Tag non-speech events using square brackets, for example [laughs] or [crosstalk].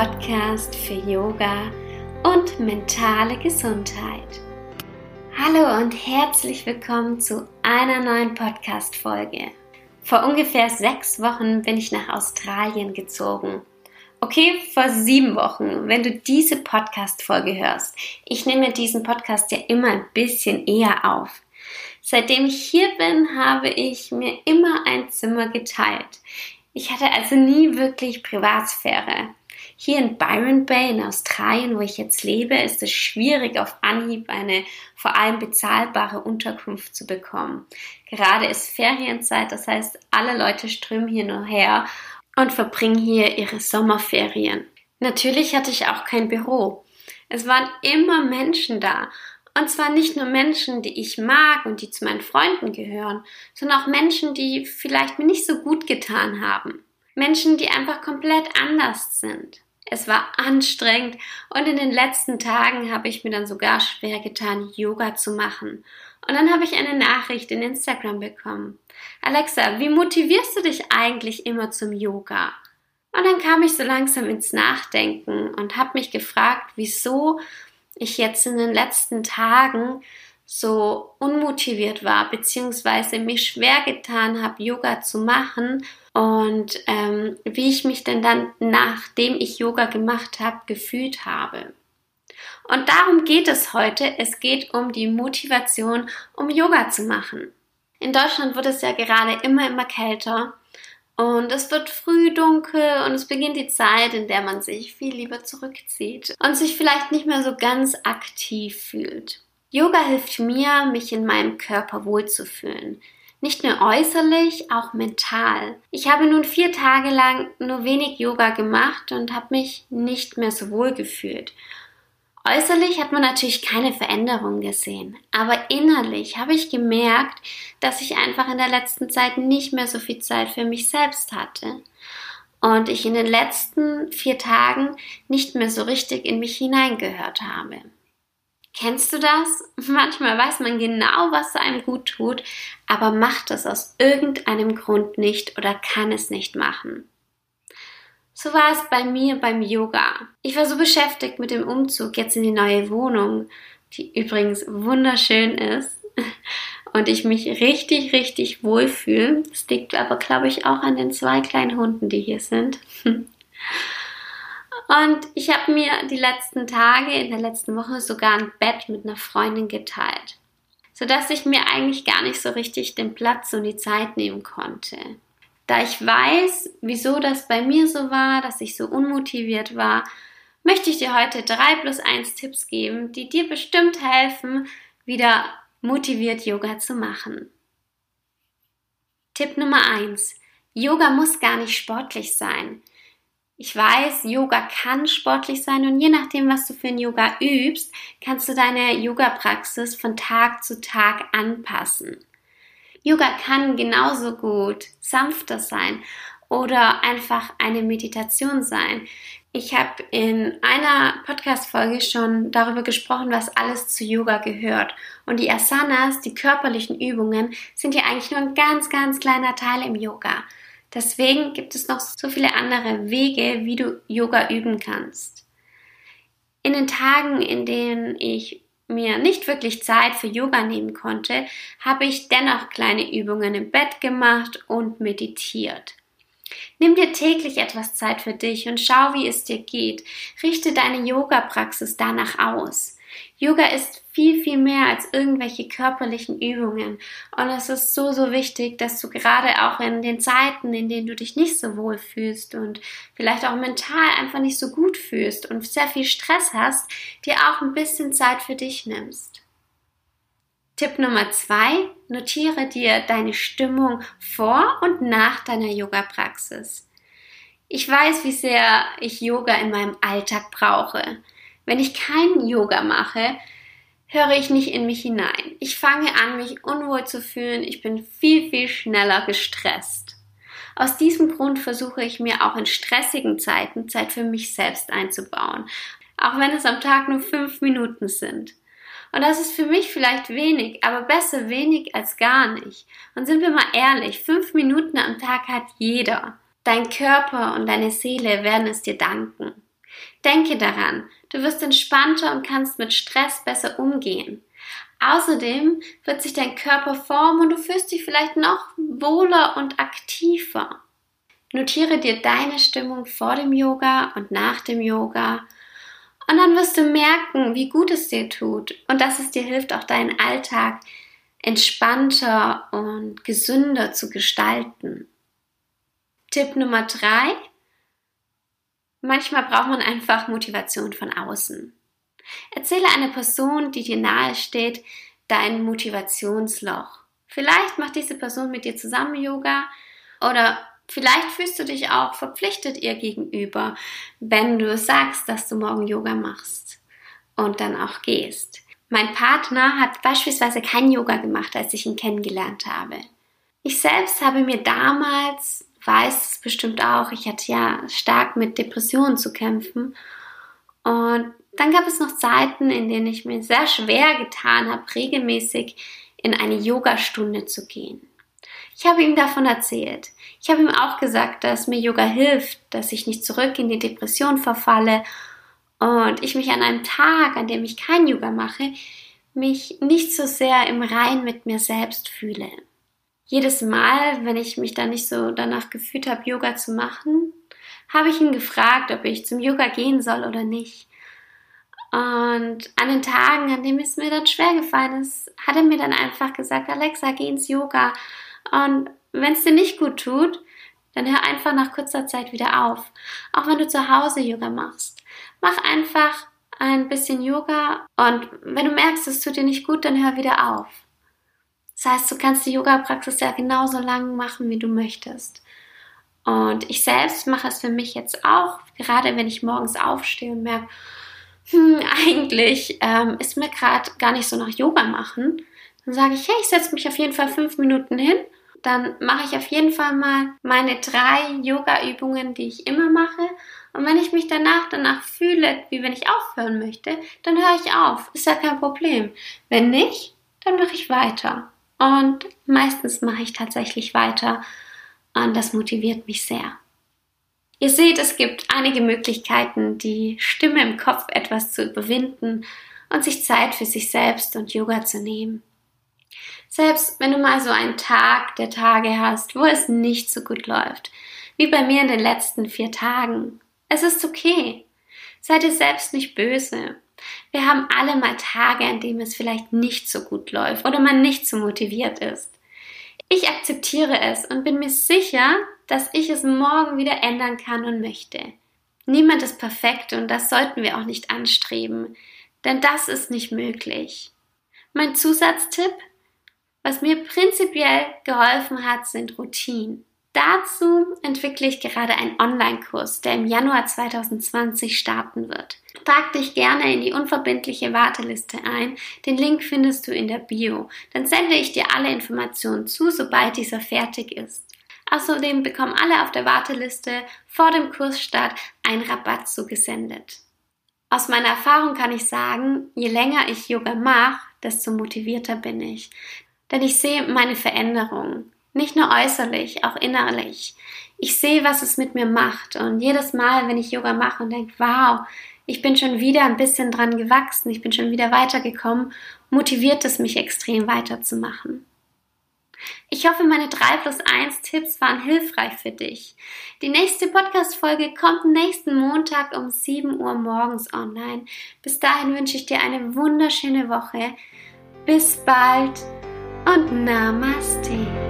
Podcast für Yoga und mentale Gesundheit. Hallo und herzlich willkommen zu einer neuen Podcast-Folge. Vor ungefähr sechs Wochen bin ich nach Australien gezogen. Okay, vor sieben Wochen, wenn du diese Podcast-Folge hörst. Ich nehme diesen Podcast ja immer ein bisschen eher auf. Seitdem ich hier bin, habe ich mir immer ein Zimmer geteilt. Ich hatte also nie wirklich Privatsphäre. Hier in Byron Bay in Australien, wo ich jetzt lebe, ist es schwierig, auf Anhieb eine vor allem bezahlbare Unterkunft zu bekommen. Gerade ist Ferienzeit, das heißt, alle Leute strömen hier nur her und verbringen hier ihre Sommerferien. Natürlich hatte ich auch kein Büro. Es waren immer Menschen da und zwar nicht nur Menschen, die ich mag und die zu meinen Freunden gehören, sondern auch Menschen, die vielleicht mir nicht so gut getan haben. Menschen, die einfach komplett anders sind. Es war anstrengend und in den letzten Tagen habe ich mir dann sogar schwer getan, Yoga zu machen. Und dann habe ich eine Nachricht in Instagram bekommen. Alexa, wie motivierst du dich eigentlich immer zum Yoga? Und dann kam ich so langsam ins Nachdenken und habe mich gefragt, wieso ich jetzt in den letzten Tagen so unmotiviert war, beziehungsweise mir schwer getan habe, Yoga zu machen und ähm, wie ich mich denn dann, nachdem ich Yoga gemacht habe, gefühlt habe. Und darum geht es heute. Es geht um die Motivation, um Yoga zu machen. In Deutschland wird es ja gerade immer, immer kälter und es wird früh dunkel und es beginnt die Zeit, in der man sich viel lieber zurückzieht und sich vielleicht nicht mehr so ganz aktiv fühlt. Yoga hilft mir, mich in meinem Körper wohlzufühlen. Nicht nur äußerlich, auch mental. Ich habe nun vier Tage lang nur wenig Yoga gemacht und habe mich nicht mehr so wohl gefühlt. Äußerlich hat man natürlich keine Veränderung gesehen, aber innerlich habe ich gemerkt, dass ich einfach in der letzten Zeit nicht mehr so viel Zeit für mich selbst hatte und ich in den letzten vier Tagen nicht mehr so richtig in mich hineingehört habe. Kennst du das? [laughs] Manchmal weiß man genau, was einem gut tut, aber macht es aus irgendeinem Grund nicht oder kann es nicht machen. So war es bei mir beim Yoga. Ich war so beschäftigt mit dem Umzug jetzt in die neue Wohnung, die übrigens wunderschön ist [laughs] und ich mich richtig, richtig wohlfühle. Das liegt aber, glaube ich, auch an den zwei kleinen Hunden, die hier sind. [laughs] Und ich habe mir die letzten Tage, in der letzten Woche sogar ein Bett mit einer Freundin geteilt, sodass ich mir eigentlich gar nicht so richtig den Platz und die Zeit nehmen konnte. Da ich weiß, wieso das bei mir so war, dass ich so unmotiviert war, möchte ich dir heute drei plus eins Tipps geben, die dir bestimmt helfen, wieder motiviert Yoga zu machen. Tipp Nummer eins: Yoga muss gar nicht sportlich sein. Ich weiß, Yoga kann sportlich sein und je nachdem, was du für ein Yoga übst, kannst du deine Yoga-Praxis von Tag zu Tag anpassen. Yoga kann genauso gut sanfter sein oder einfach eine Meditation sein. Ich habe in einer Podcast-Folge schon darüber gesprochen, was alles zu Yoga gehört. Und die Asanas, die körperlichen Übungen, sind ja eigentlich nur ein ganz, ganz kleiner Teil im Yoga. Deswegen gibt es noch so viele andere Wege, wie du Yoga üben kannst. In den Tagen, in denen ich mir nicht wirklich Zeit für Yoga nehmen konnte, habe ich dennoch kleine Übungen im Bett gemacht und meditiert. Nimm dir täglich etwas Zeit für dich und schau, wie es dir geht. Richte deine Yoga-Praxis danach aus. Yoga ist viel, viel mehr als irgendwelche körperlichen Übungen. Und es ist so, so wichtig, dass du gerade auch in den Zeiten, in denen du dich nicht so wohl fühlst und vielleicht auch mental einfach nicht so gut fühlst und sehr viel Stress hast, dir auch ein bisschen Zeit für dich nimmst. Tipp Nummer zwei, notiere dir deine Stimmung vor und nach deiner Yoga-Praxis. Ich weiß, wie sehr ich Yoga in meinem Alltag brauche. Wenn ich keinen Yoga mache, höre ich nicht in mich hinein. Ich fange an, mich unwohl zu fühlen. Ich bin viel, viel schneller gestresst. Aus diesem Grund versuche ich mir auch in stressigen Zeiten Zeit für mich selbst einzubauen. Auch wenn es am Tag nur fünf Minuten sind. Und das ist für mich vielleicht wenig, aber besser wenig als gar nicht. Und sind wir mal ehrlich, fünf Minuten am Tag hat jeder. Dein Körper und deine Seele werden es dir danken. Denke daran, du wirst entspannter und kannst mit Stress besser umgehen. Außerdem wird sich dein Körper formen und du fühlst dich vielleicht noch wohler und aktiver. Notiere dir deine Stimmung vor dem Yoga und nach dem Yoga und dann wirst du merken, wie gut es dir tut und dass es dir hilft, auch deinen Alltag entspannter und gesünder zu gestalten. Tipp Nummer drei. Manchmal braucht man einfach Motivation von außen. Erzähle einer Person, die dir nahe steht, dein Motivationsloch. Vielleicht macht diese Person mit dir zusammen Yoga oder vielleicht fühlst du dich auch verpflichtet ihr gegenüber, wenn du sagst, dass du morgen Yoga machst und dann auch gehst. Mein Partner hat beispielsweise kein Yoga gemacht, als ich ihn kennengelernt habe. Ich selbst habe mir damals, weiß es bestimmt auch, ich hatte ja stark mit Depressionen zu kämpfen und dann gab es noch Zeiten, in denen ich mir sehr schwer getan habe, regelmäßig in eine Yogastunde zu gehen. Ich habe ihm davon erzählt. Ich habe ihm auch gesagt, dass mir Yoga hilft, dass ich nicht zurück in die Depression verfalle und ich mich an einem Tag, an dem ich kein Yoga mache, mich nicht so sehr im Rein mit mir selbst fühle. Jedes Mal, wenn ich mich dann nicht so danach gefühlt habe, Yoga zu machen, habe ich ihn gefragt, ob ich zum Yoga gehen soll oder nicht. Und an den Tagen, an denen es mir dann schwer gefallen ist, hat er mir dann einfach gesagt, Alexa, geh ins Yoga. Und wenn es dir nicht gut tut, dann hör einfach nach kurzer Zeit wieder auf. Auch wenn du zu Hause Yoga machst. Mach einfach ein bisschen Yoga und wenn du merkst, es tut dir nicht gut, dann hör wieder auf. Das heißt, du kannst die Yoga-Praxis ja genauso lang machen, wie du möchtest. Und ich selbst mache es für mich jetzt auch, gerade wenn ich morgens aufstehe und merke, hm, eigentlich ähm, ist mir gerade gar nicht so nach Yoga machen, dann sage ich, hey, ich setze mich auf jeden Fall fünf Minuten hin. Dann mache ich auf jeden Fall mal meine drei Yoga-Übungen, die ich immer mache. Und wenn ich mich danach danach fühle, wie wenn ich aufhören möchte, dann höre ich auf. Ist ja kein Problem. Wenn nicht, dann mache ich weiter. Und meistens mache ich tatsächlich weiter. Und das motiviert mich sehr. Ihr seht, es gibt einige Möglichkeiten, die Stimme im Kopf etwas zu überwinden und sich Zeit für sich selbst und Yoga zu nehmen. Selbst wenn du mal so einen Tag der Tage hast, wo es nicht so gut läuft, wie bei mir in den letzten vier Tagen. Es ist okay. Sei dir selbst nicht böse. Wir haben alle mal Tage, an denen es vielleicht nicht so gut läuft oder man nicht so motiviert ist. Ich akzeptiere es und bin mir sicher, dass ich es morgen wieder ändern kann und möchte. Niemand ist perfekt und das sollten wir auch nicht anstreben, denn das ist nicht möglich. Mein Zusatztipp, was mir prinzipiell geholfen hat, sind Routinen. Dazu entwickle ich gerade einen Online-Kurs, der im Januar 2020 starten wird. Trag dich gerne in die unverbindliche Warteliste ein. Den Link findest du in der Bio. Dann sende ich dir alle Informationen zu, sobald dieser fertig ist. Außerdem bekommen alle auf der Warteliste vor dem Kursstart einen Rabatt zugesendet. Aus meiner Erfahrung kann ich sagen, je länger ich Yoga mache, desto motivierter bin ich. Denn ich sehe meine Veränderung. Nicht nur äußerlich, auch innerlich. Ich sehe, was es mit mir macht. Und jedes Mal, wenn ich Yoga mache und denke, wow, ich bin schon wieder ein bisschen dran gewachsen, ich bin schon wieder weitergekommen, motiviert es mich extrem weiterzumachen. Ich hoffe, meine 3 plus 1 Tipps waren hilfreich für dich. Die nächste Podcast-Folge kommt nächsten Montag um 7 Uhr morgens online. Bis dahin wünsche ich dir eine wunderschöne Woche. Bis bald und Namaste.